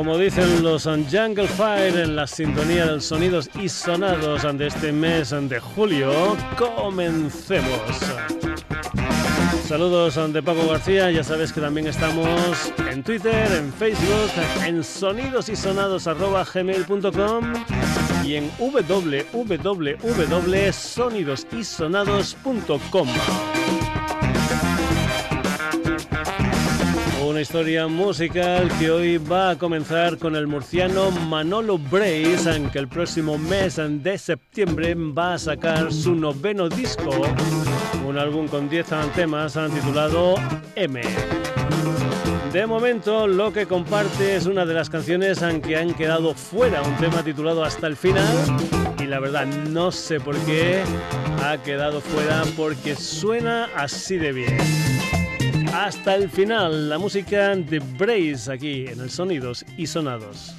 Como dicen los Jungle Fire en la sintonía de sonidos y sonados de este mes de julio, comencemos. Saludos de Paco García, ya sabes que también estamos en Twitter, en Facebook, en sonidosysonados.gmail.com y en www.sonidosysonados.com. Una historia musical que hoy va a comenzar con el murciano Manolo Brace, que el próximo mes de septiembre va a sacar su noveno disco, un álbum con 10 temas titulado M. De momento, lo que comparte es una de las canciones que han quedado fuera, un tema titulado Hasta el final. Y la verdad, no sé por qué ha quedado fuera, porque suena así de bien hasta el final. La música de Brace aquí en el Sonidos y Sonados.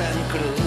Hace dos vueltas que ya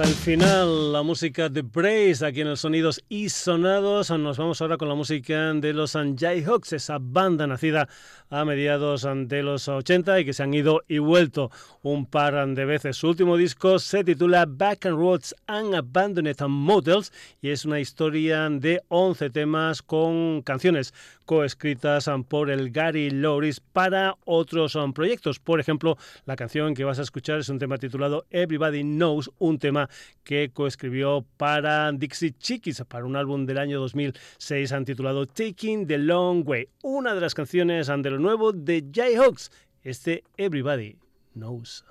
hasta el final la música de Brace aquí en el Sonidos y Sonados. Nos vamos ahora con la música de los Jayhawks, esa banda nacida a mediados de los 80 y que se han ido y vuelto un par de veces. Su último disco se titula Back and Roads and Abandoned Models y es una historia de 11 temas con canciones coescritas por el Gary Loris para otros proyectos. Por ejemplo, la canción que vas a escuchar es un tema titulado Everybody Knows, un tema que coescribió para Dixie Chickies para un álbum del año 2006 titulado Taking the Long Way, una de las canciones de lo nuevo de Jayhawks, este Everybody Knows.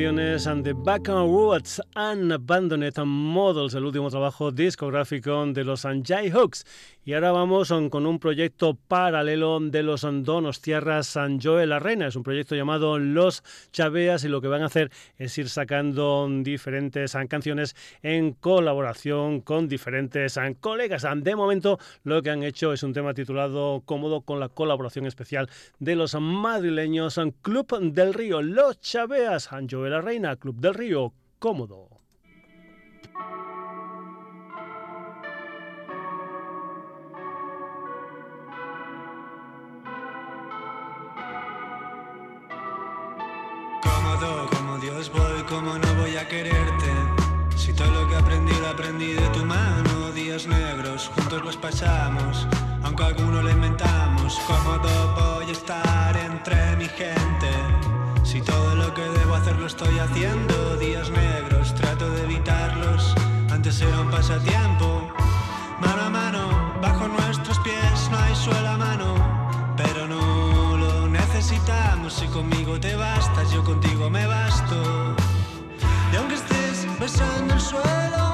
Canciones and the Back on Roads and Abandoned Models, el último trabajo discográfico de los Jai Hooks. Y ahora vamos con un proyecto paralelo de los Donos Tierras San Joel La Reina. Es un proyecto llamado Los Chaveas y lo que van a hacer es ir sacando diferentes canciones en colaboración con diferentes colegas. De momento lo que han hecho es un tema titulado Cómodo con la colaboración especial de los madrileños Club del Río. Los Chaveas, Joel La Reina, Club del Río, Cómodo. Como Dios voy, como no voy a quererte. Si todo lo que aprendí lo aprendí de tu mano, días negros, juntos los pasamos, aunque alguno lo inventamos. Cómodo voy a estar entre mi gente. Si todo lo que debo hacer lo estoy haciendo, días negros. Antes era un pasatiempo, mano a mano, bajo nuestros pies no hay suelo a mano, pero no necesitamos. Si conmigo te bastas, yo contigo me basto. Y aunque estés besando el suelo,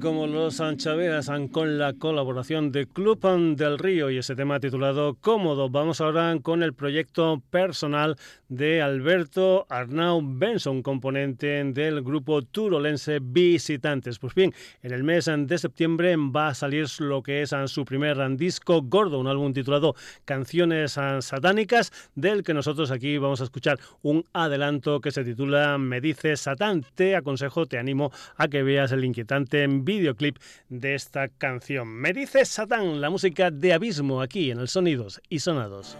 como los Anchaveas con la colaboración de Club del Río y ese tema titulado Cómodo. Vamos ahora con el proyecto personal de Alberto Arnau Benson, componente del grupo turolense Visitantes. Pues bien, en el mes de septiembre va a salir lo que es su primer disco gordo, un álbum titulado Canciones Satánicas, del que nosotros aquí vamos a escuchar un adelanto que se titula Me dice Satán. Te aconsejo, te animo a que veas el inquietante videoclip de esta canción. Me dice Satán, la música de Abismo aquí en el Sonidos y Sonados.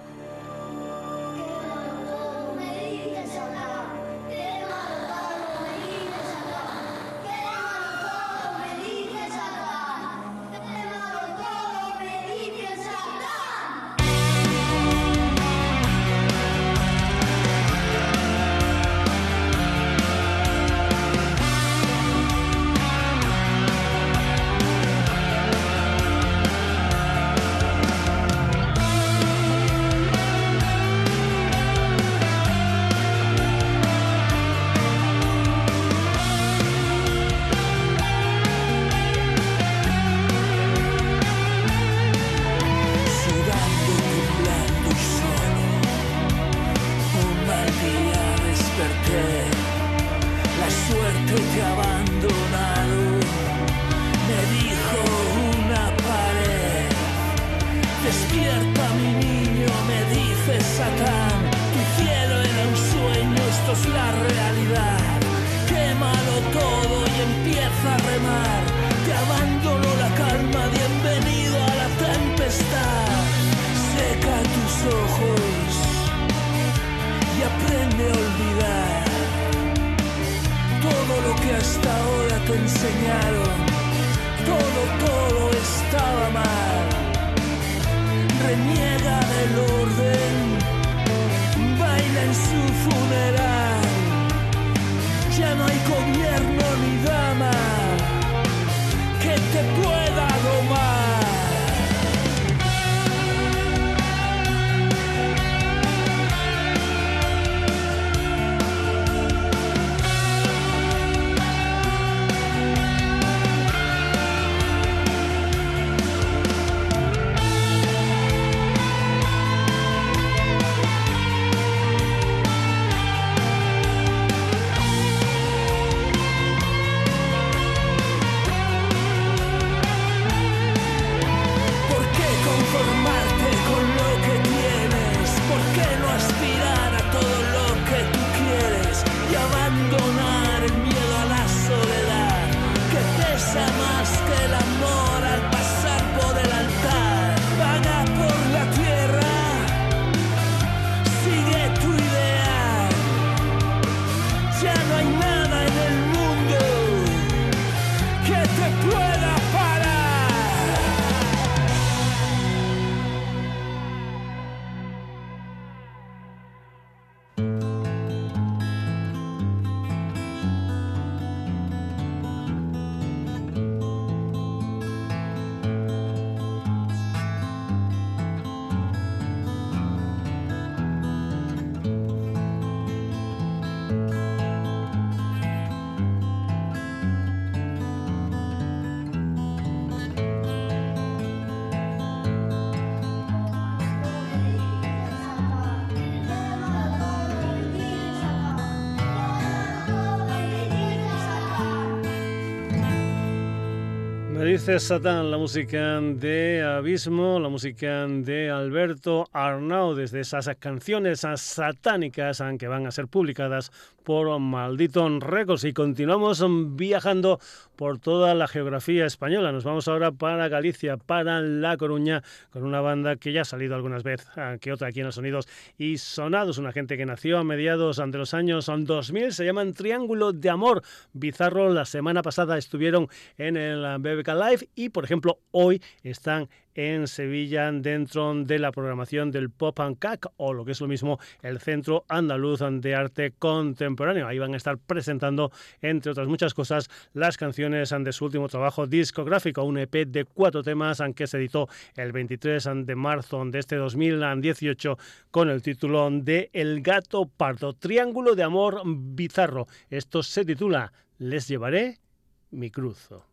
Dice Satán, la música de Abismo, la música de Alberto Arnau, desde esas canciones satánicas que van a ser publicadas por Maldito Records. Y continuamos viajando por toda la geografía española. Nos vamos ahora para Galicia, para La Coruña, con una banda que ya ha salido algunas veces, ah, que otra aquí en los Sonidos y Sonados. Una gente que nació a mediados de los años 2000, se llaman Triángulo de Amor. Bizarro, la semana pasada estuvieron en el BBK Live y, por ejemplo, hoy están en Sevilla dentro de la programación del Pop and Cac o lo que es lo mismo el Centro Andaluz de Arte Contemporáneo. Ahí van a estar presentando, entre otras muchas cosas, las canciones de su último trabajo discográfico, un EP de cuatro temas que se editó el 23 de marzo de este 2018 con el título de El gato pardo, Triángulo de Amor Bizarro. Esto se titula Les llevaré mi cruzo.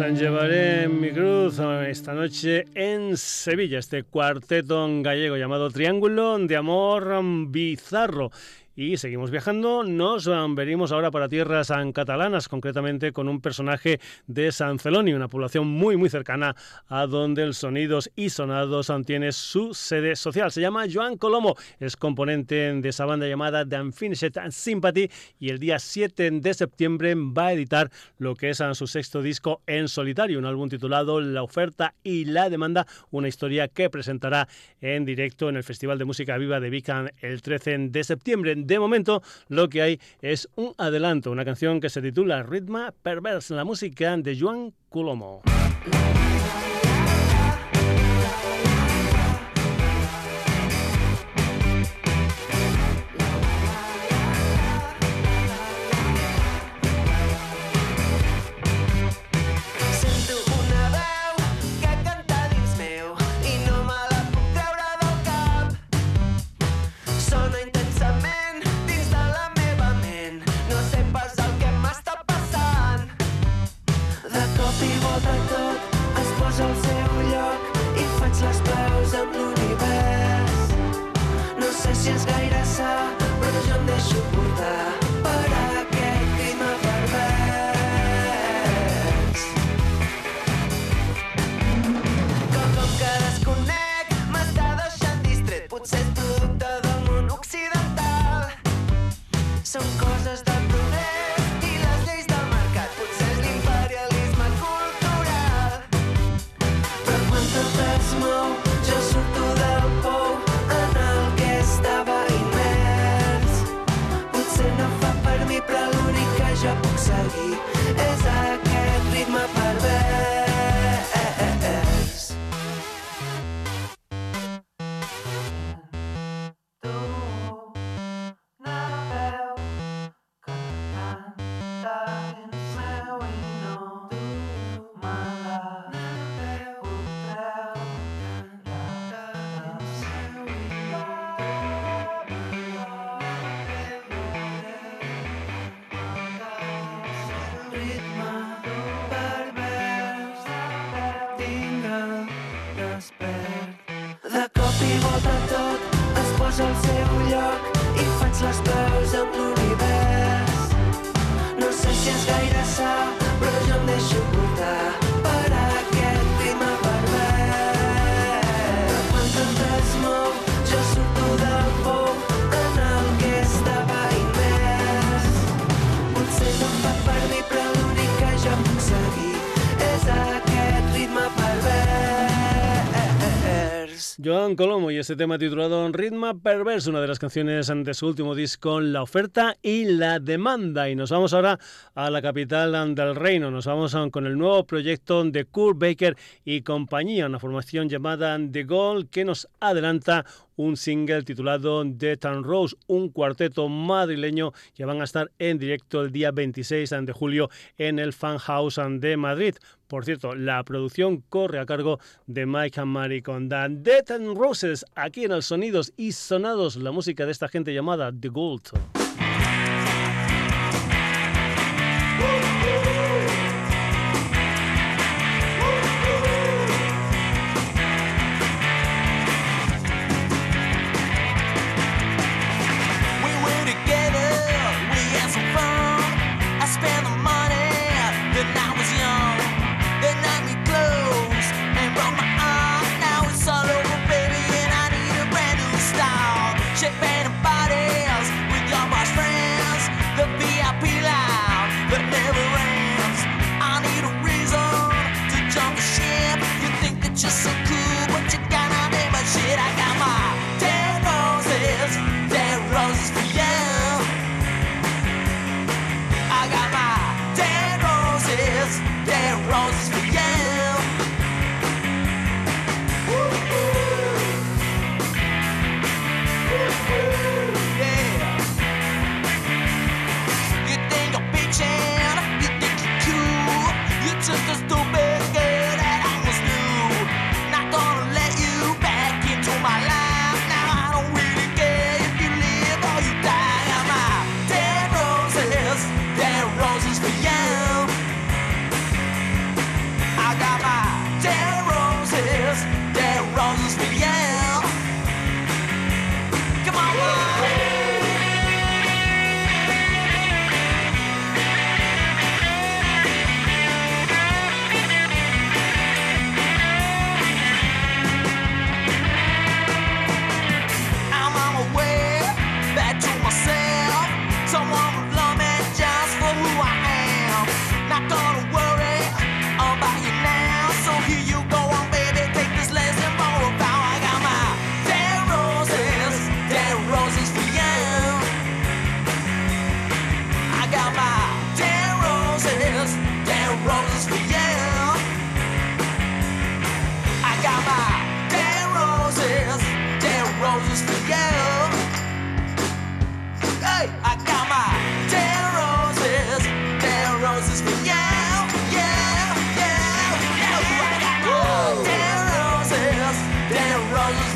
Llevaré mi cruz esta noche en Sevilla, este cuarteto gallego llamado Triángulo de Amor Bizarro. Y seguimos viajando, nos venimos ahora para tierras catalanas, concretamente con un personaje de San Celoni, una población muy muy cercana a donde el Sonidos y Sonados tiene su sede social. Se llama Joan Colomo, es componente de esa banda llamada The Unfinished Sympathy y el día 7 de septiembre va a editar lo que es su sexto disco en solitario, un álbum titulado La oferta y la demanda, una historia que presentará en directo en el Festival de Música Viva de Vican el 13 de septiembre de momento lo que hay es un adelanto, una canción que se titula Ritma Perverse, la música de Joan Culomo. si és gaire sa, però jo em deixo portar per aquest clima pervers. Com, com que desconec, m'està deixant distret, potser és producte del món occidental. Són coses de este tema titulado Ritma Perverse, una de las canciones de su último disco, La oferta y la demanda. Y nos vamos ahora a la capital del reino, nos vamos con el nuevo proyecto de Kurt Baker y compañía, una formación llamada The Goal que nos adelanta un single titulado Death and Rose, un cuarteto madrileño que van a estar en directo el día 26 de julio en el Fan House de Madrid. Por cierto, la producción corre a cargo de Mike and Mary con Death and Roses, aquí en el Sonidos y Sonados, la música de esta gente llamada The Gold.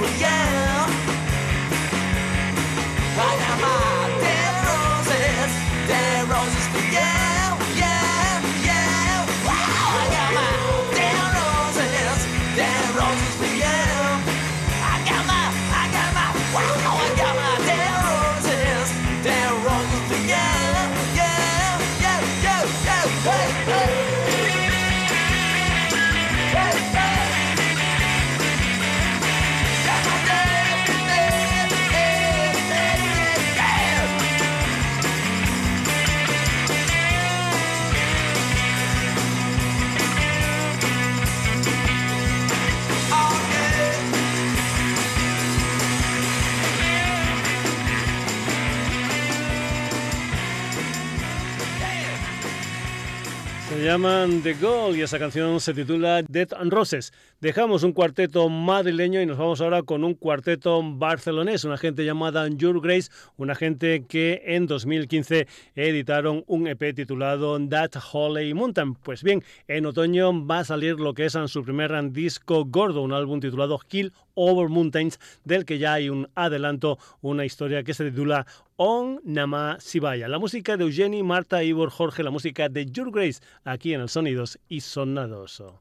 yeah. Llaman The Gold y esa canción se titula Dead and Roses. Dejamos un cuarteto madrileño y nos vamos ahora con un cuarteto barcelonés, una gente llamada Your Grace, una gente que en 2015 editaron un EP titulado That Holy Mountain. Pues bien, en otoño va a salir lo que es su primer disco gordo, un álbum titulado Kill Over Mountains, del que ya hay un adelanto, una historia que se titula On Nama Sibaya. La música de Eugenie, Marta, Ivor, Jorge, la música de Your Grace, aquí en el Sonidos y Sonadoso.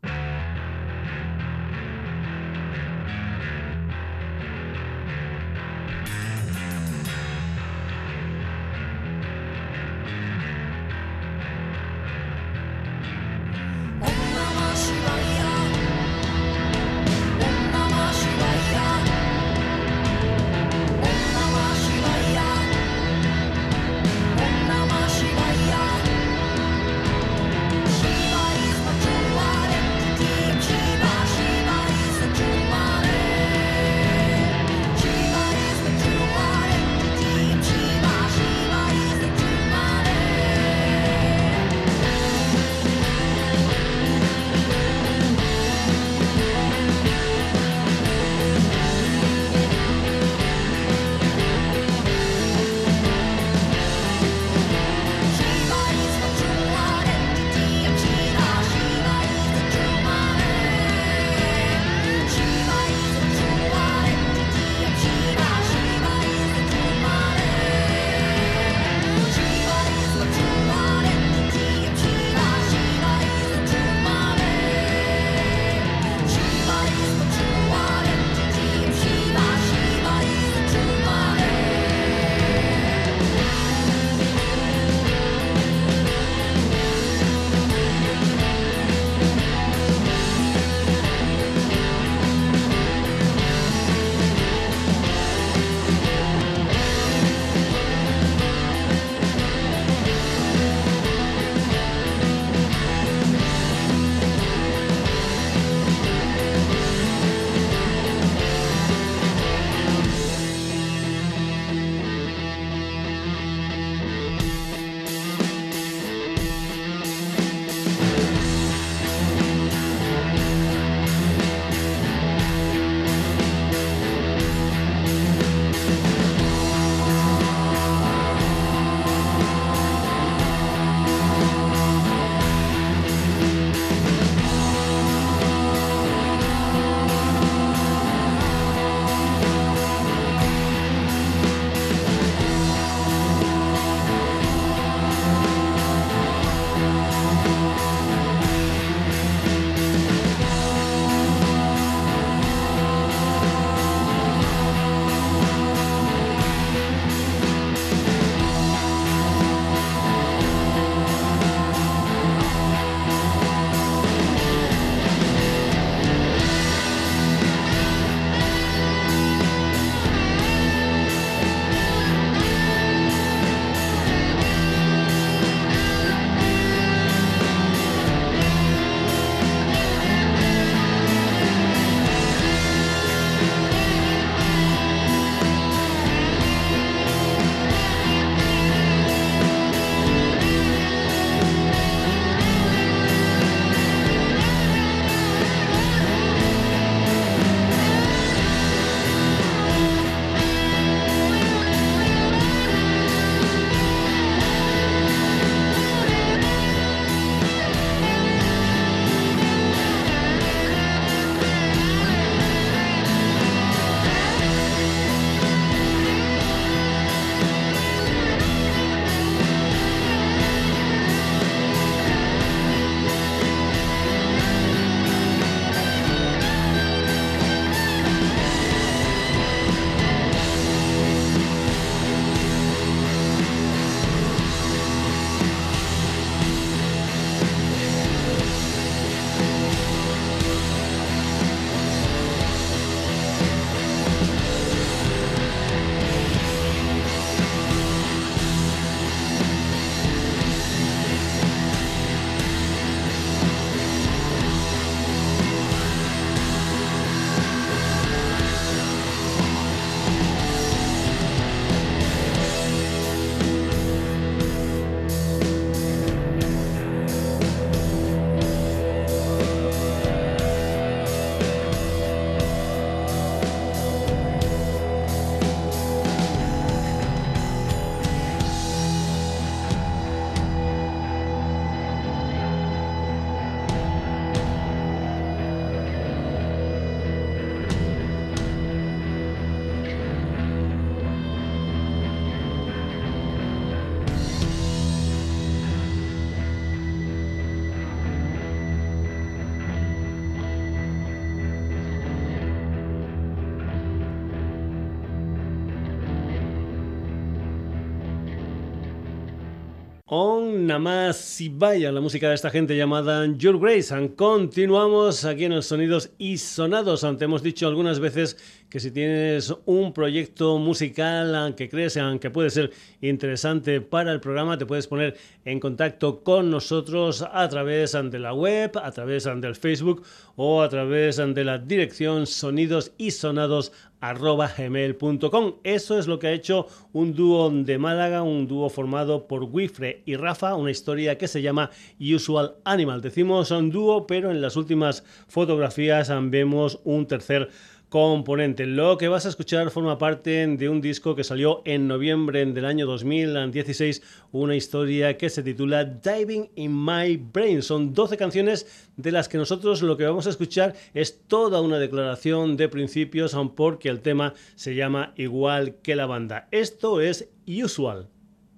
On Namás si vaya la música de esta gente llamada Your Grace. Continuamos aquí en los Sonidos y Sonados. Ante hemos dicho algunas veces que si tienes un proyecto musical que crees que puede ser interesante para el programa, te puedes poner en contacto con nosotros a través de la web, a través del Facebook o a través de la dirección sonidos y sonados gmail.com. Eso es lo que ha hecho un dúo de Málaga, un dúo formado por Wifre y Rafa, una historia que se llama Usual Animal. Decimos un dúo, pero en las últimas fotografías vemos un tercer componente. Lo que vas a escuchar forma parte de un disco que salió en noviembre del año 2016, una historia que se titula Diving in My Brain. Son 12 canciones de las que nosotros lo que vamos a escuchar es toda una declaración de principios, porque el tema se llama igual que la banda. Esto es Usual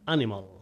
Animal.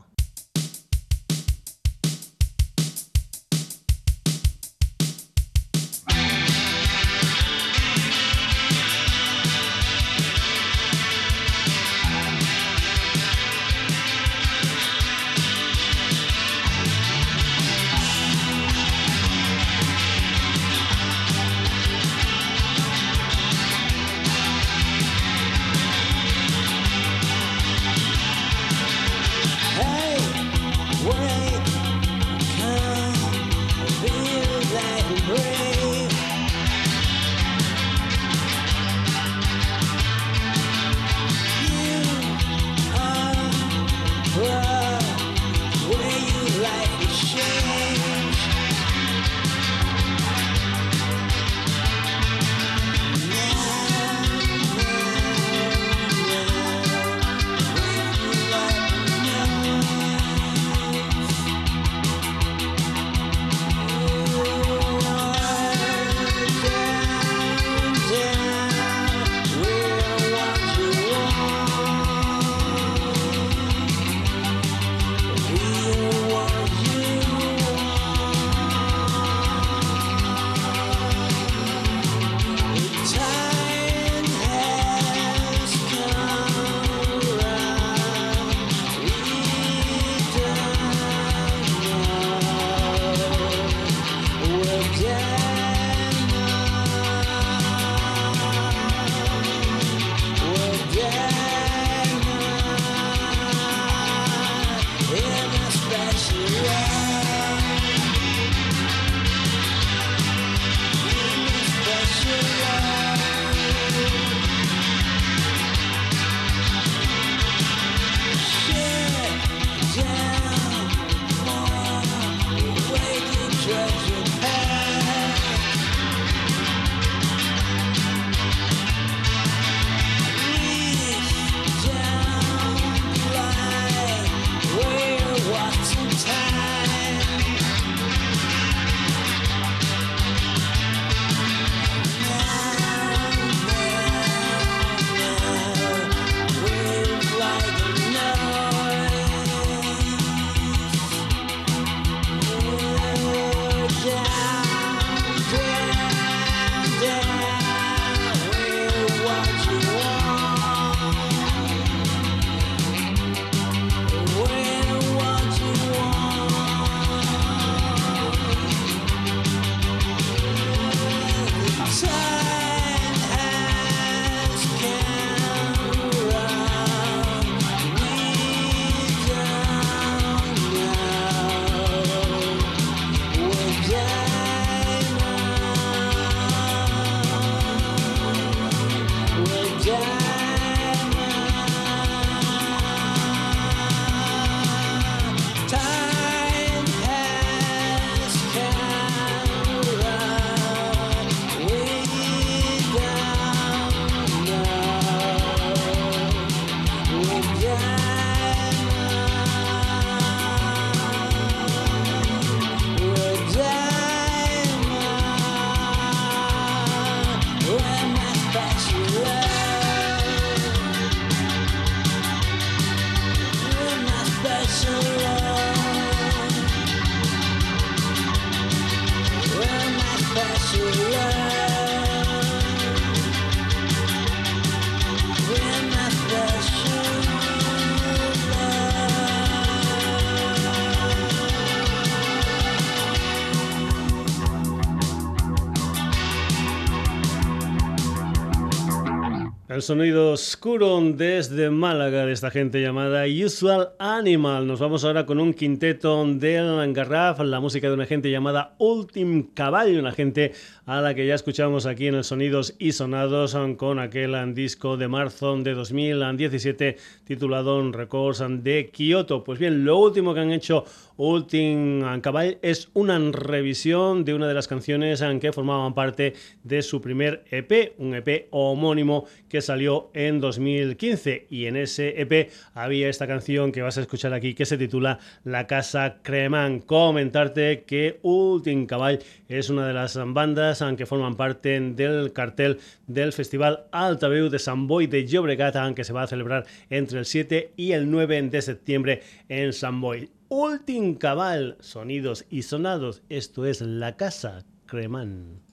El sonido oscuro desde Málaga de esta gente llamada Usual Animal. Nos vamos ahora con un quinteto del Garraf, la música de una gente llamada Ultim Caballo, una gente a la que ya escuchamos aquí en el Sonidos y Sonados con aquel disco de marzo de 2017 titulado Records de Kyoto. Pues bien, lo último que han hecho Ultim Caball es una revisión de una de las canciones que formaban parte de su primer EP, un EP homónimo que salió en 2015 y en ese EP había esta canción que vas a escuchar aquí que se titula La Casa Cremán. Comentarte que Ultim Caball es una de las bandas que forman parte del cartel del Festival Altaveu de San Boy de Llobregat que se va a celebrar entre el 7 y el 9 de septiembre en San Boy. Ultim Cabal, sonidos y sonados. Esto es La Casa Cremán.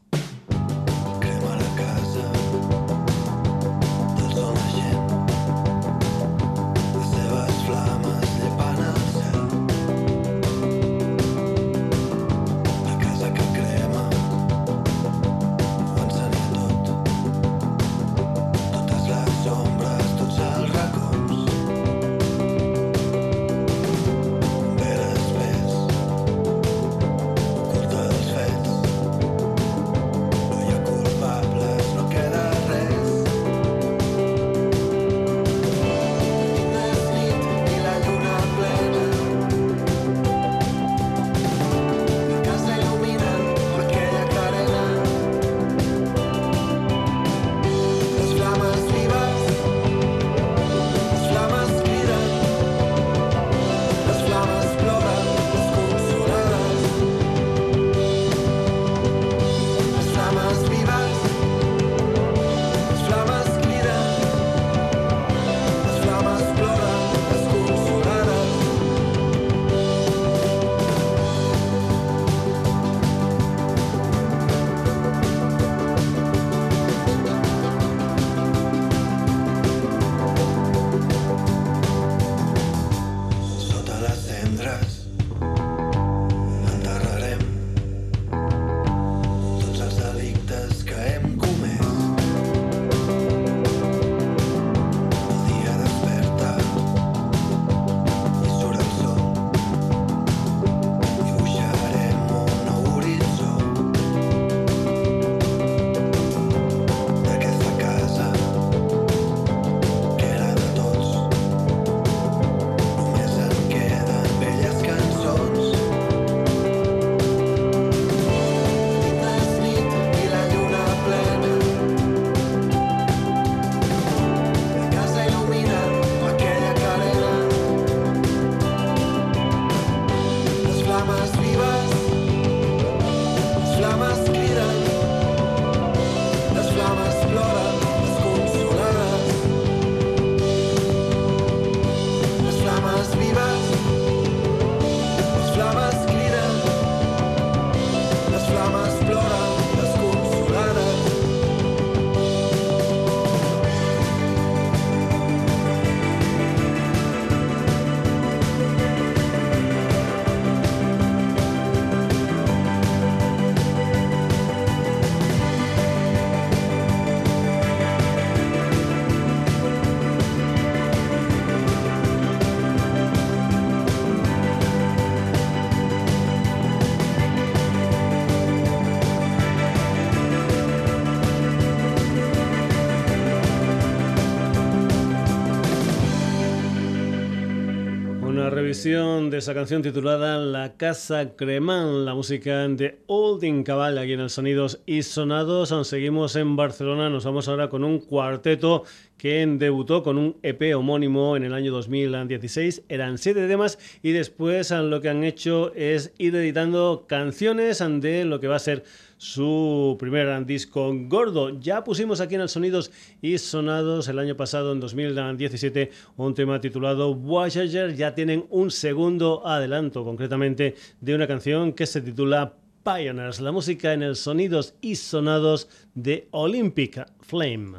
De esa canción titulada La Casa Cremán, la música de Olding Cabal, aquí en el Sonidos y Sonados. Seguimos en Barcelona, nos vamos ahora con un cuarteto que debutó con un EP homónimo en el año 2016. Eran siete temas y después lo que han hecho es ir editando canciones de lo que va a ser su primer disco gordo. Ya pusimos aquí en el Sonidos y Sonados el año pasado, en 2017, un tema titulado Voyager. Ya tienen un segundo adelanto, concretamente, de una canción que se titula Pioneers, la música en el Sonidos y Sonados de Olympic Flame.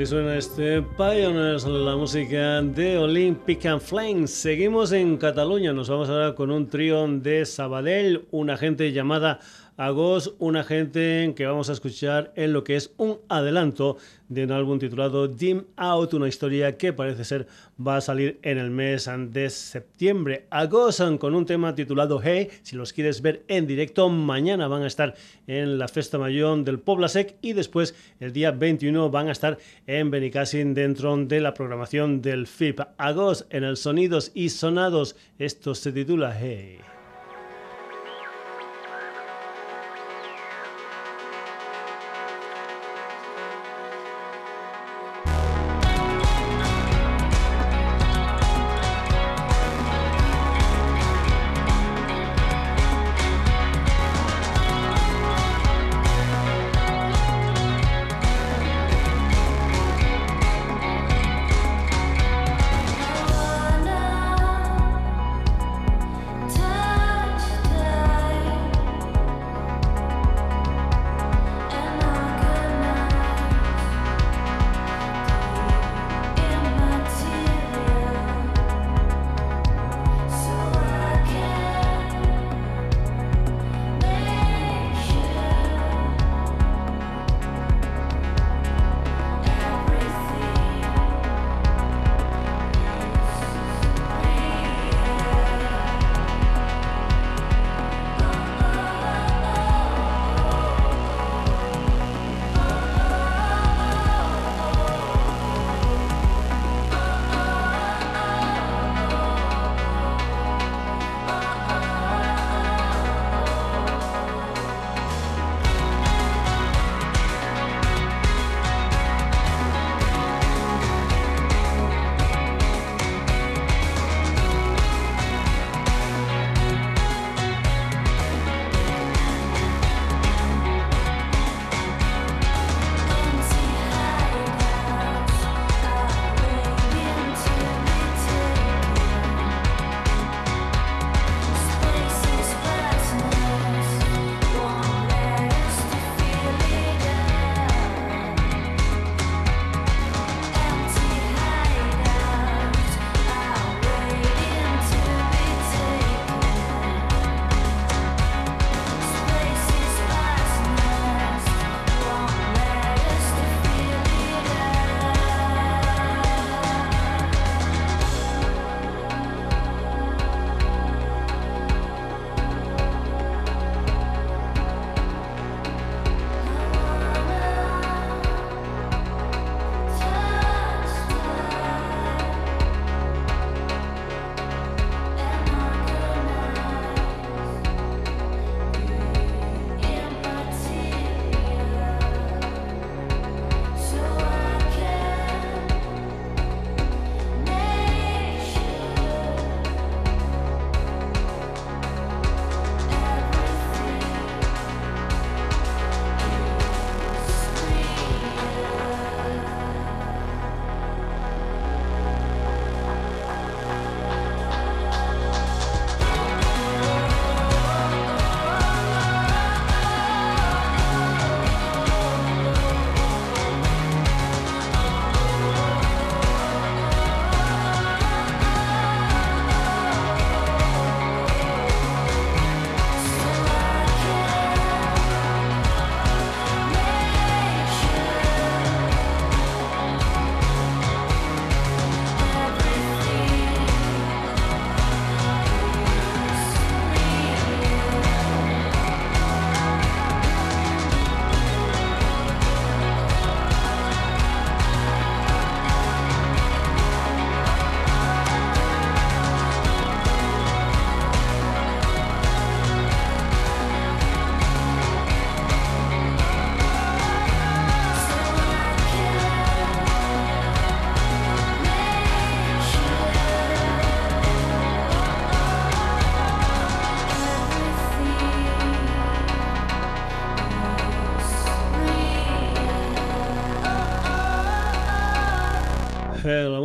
Así suena este Pioneers, la música de Olympic and Flames. Seguimos en Cataluña, nos vamos ahora con un trío de Sabadell, una gente llamada Agos, una gente que vamos a escuchar en lo que es un adelanto de un álbum titulado Dim Out, una historia que parece ser va a salir en el mes de septiembre. Agos con un tema titulado Hey, si los quieres ver en directo, mañana van a estar en la Festa Mayor del Poblasec y después el día 21 van a estar en Benicassin dentro de la programación del FIP. Agos en el Sonidos y Sonados, esto se titula Hey.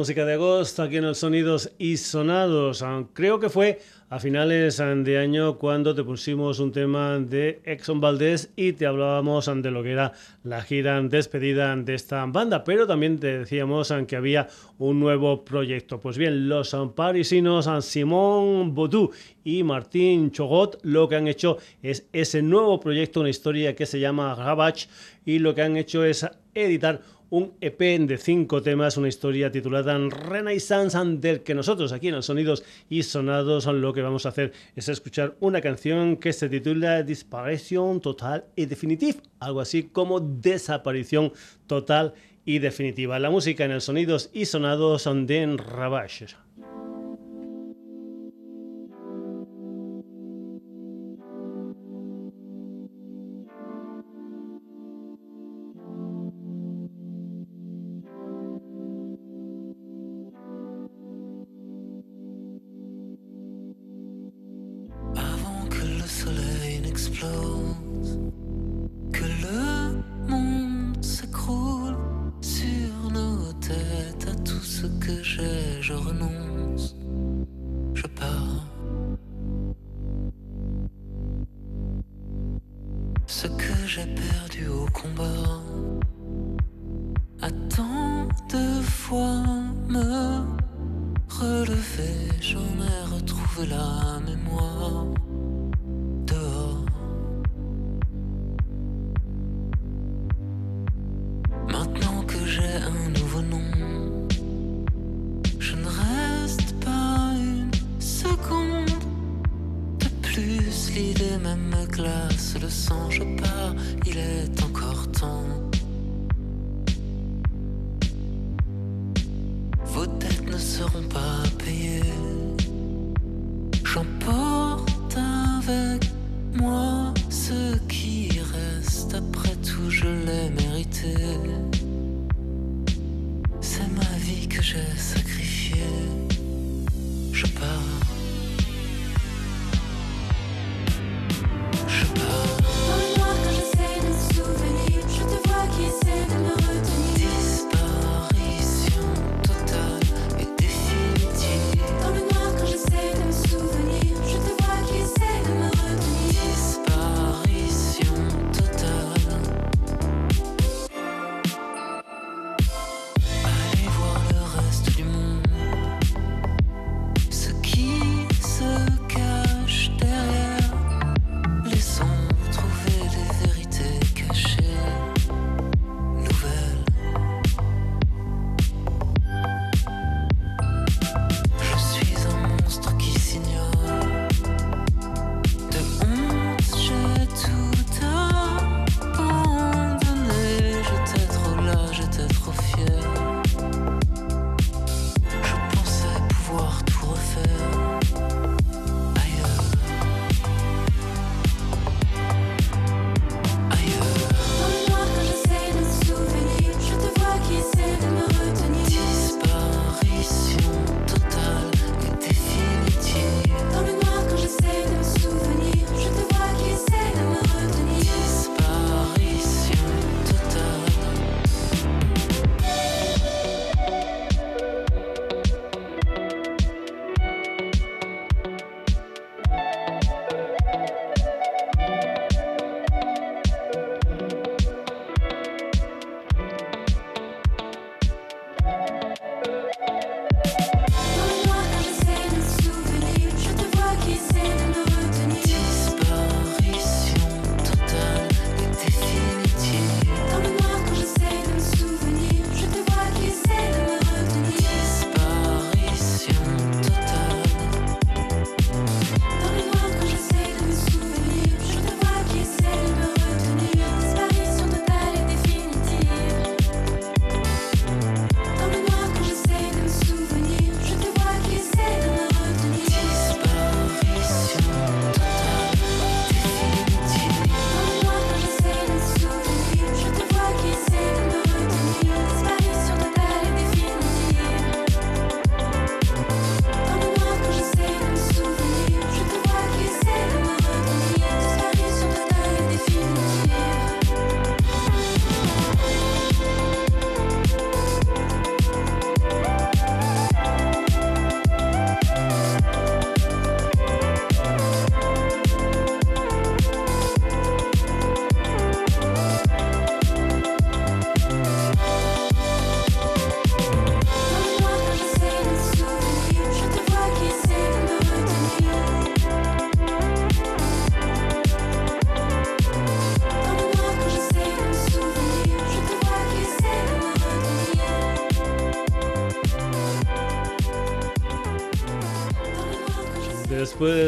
Música de agosto aquí en los Sonidos y Sonados. Ah, creo que fue a finales ah, de año cuando te pusimos un tema de Exxon Valdez y te hablábamos ah, de lo que era la gira despedida de esta banda, pero también te decíamos que había un nuevo proyecto. Pues bien, los parisinos Simón Baudou y Martín Chogot lo que han hecho es ese nuevo proyecto, una historia que se llama Ravage y lo que han hecho es editar un EP de cinco temas, una historia titulada Renaissance, del que nosotros aquí en los Sonidos y Sonados lo que vamos a hacer es escuchar una canción que se titula Disparición Total y Definitiva, algo así como Desaparición Total y Definitiva. La música en el Sonidos y Sonados de Ravage.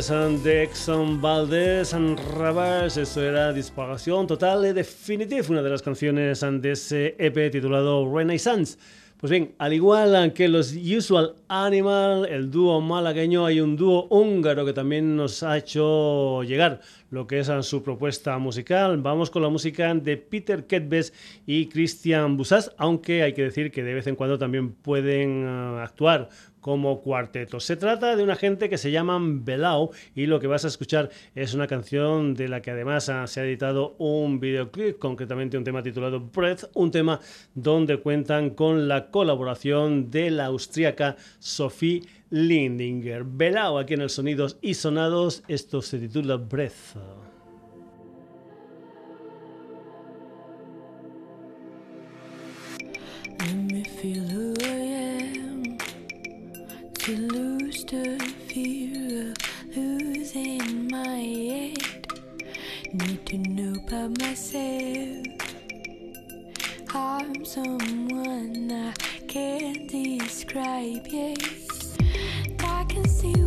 De Exxon Valdez, Ravage, eso era Disparación Total y Definitive, una de las canciones de ese EP titulado Renaissance. Pues bien, al igual que los Usual Animal, el dúo malagueño, hay un dúo húngaro que también nos ha hecho llegar lo que es su propuesta musical. Vamos con la música de Peter Ketbes y Christian Busas, aunque hay que decir que de vez en cuando también pueden eh, actuar como cuarteto. Se trata de una gente que se llaman Belau y lo que vas a escuchar es una canción de la que además se ha editado un videoclip, concretamente un tema titulado Breath, un tema donde cuentan con la colaboración de la austríaca Sophie Lindinger. Belau aquí en el Sonidos y Sonados, esto se titula Breath. To lose the fear of losing my head. Need to know about myself. I'm someone I can't describe yet. I can see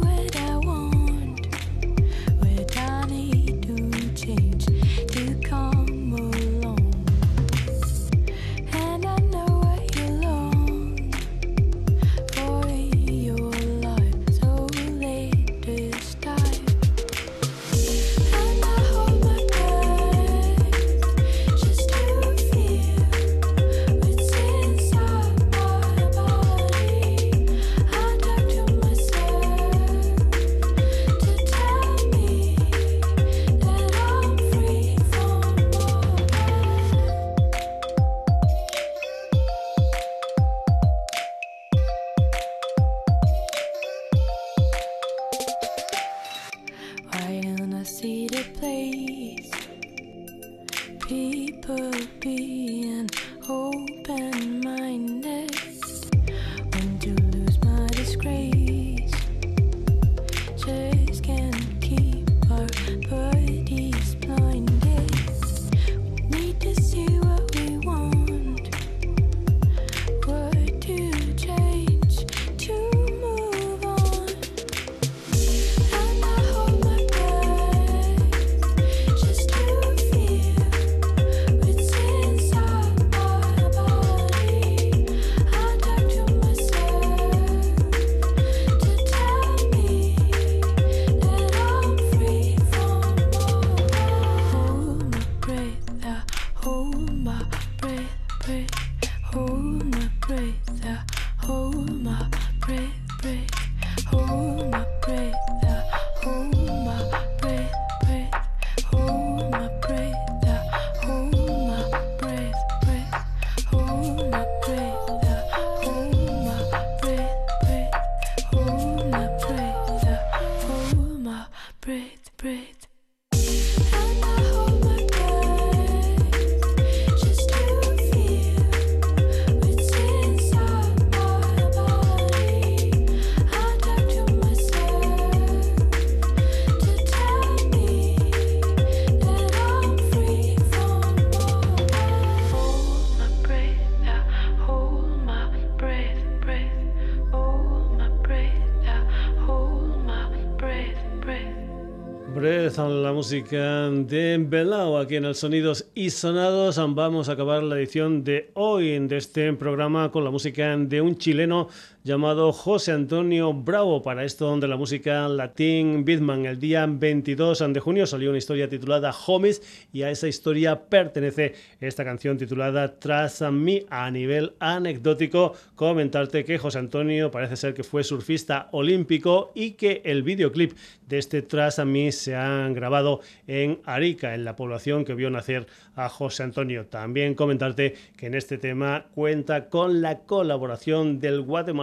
música de Belao aquí en el Sonidos y Sonados. Vamos a acabar la edición de hoy de este programa con la música de un chileno llamado José Antonio Bravo. Para esto donde la música Latin Bitman. El día 22 de junio salió una historia titulada Homies y a esa historia pertenece esta canción titulada Tras a mí. A nivel anecdótico, comentarte que José Antonio parece ser que fue surfista olímpico y que el videoclip de este Tras a mí se han grabado en Arica, en la población que vio nacer a José Antonio. También comentarte que en este tema cuenta con la colaboración del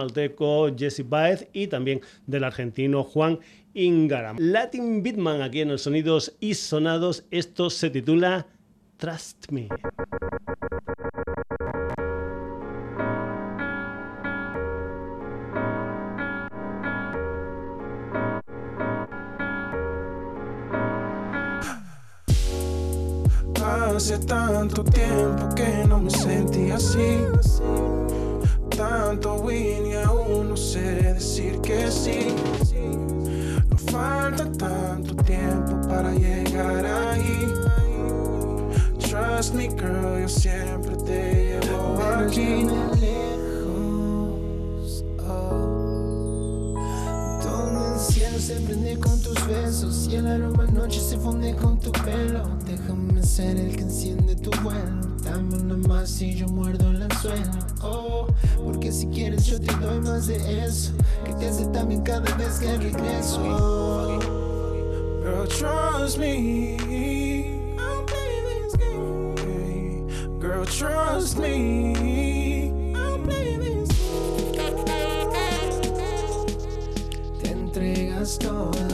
guatemalteco Jesse Baez y también del argentino Juan Ingaram. Latin Bitman aquí en los sonidos y sonados. Esto se titula Trust Me. Hace tanto tiempo que no me sentí así. Tanto win y aún no sé decir que sí. No falta tanto tiempo para llegar ahí. Trust me, girl, yo siempre te llevo aquí. lejos. Todo el cielo se prende con tus besos y el aroma noche se funde con tu pelo. Déjame ser el que enciende tu vuelo. Dame una más y yo muerdo el anzuelo. Oh, porque si quieres yo te doy más de eso. Que te hace también cada vez que regreso. Oh. Girl, trust me. I'll play this. Girl, trust me. I'll play this Te entregas toda.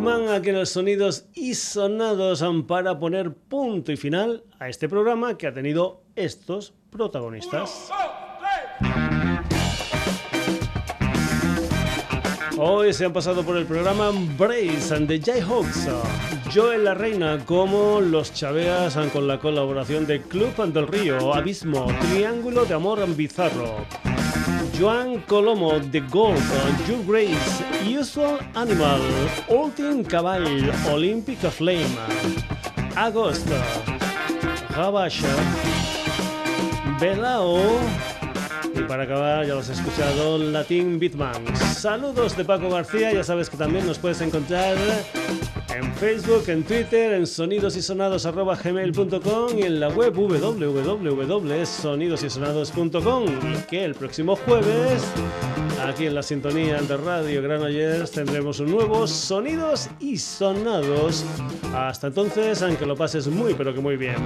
Bitman aquí en los sonidos y sonados para poner punto y final a este programa que ha tenido estos protagonistas. Hoy se han pasado por el programa Brace and the Jayhawks, Joel La Reina como Los Chaveas con la colaboración de Club del Río, Abismo, Triángulo de Amor Bizarro, Joan Colomo, The Gold, Your Grace, Usual Animal, Ultim Cabal, Olympic Flame, Agosto, Rabasha, Belao y para acabar, ya lo has escuchado, Latin Bitman. Saludos de Paco García, ya sabes que también nos puedes encontrar en Facebook, en Twitter, en sonidosysonados.gmail.com y en la web www.sonidosysonados.com y que el próximo jueves, aquí en la sintonía de Radio Granollers, tendremos un nuevo Sonidos y Sonados. Hasta entonces, aunque lo pases muy pero que muy bien.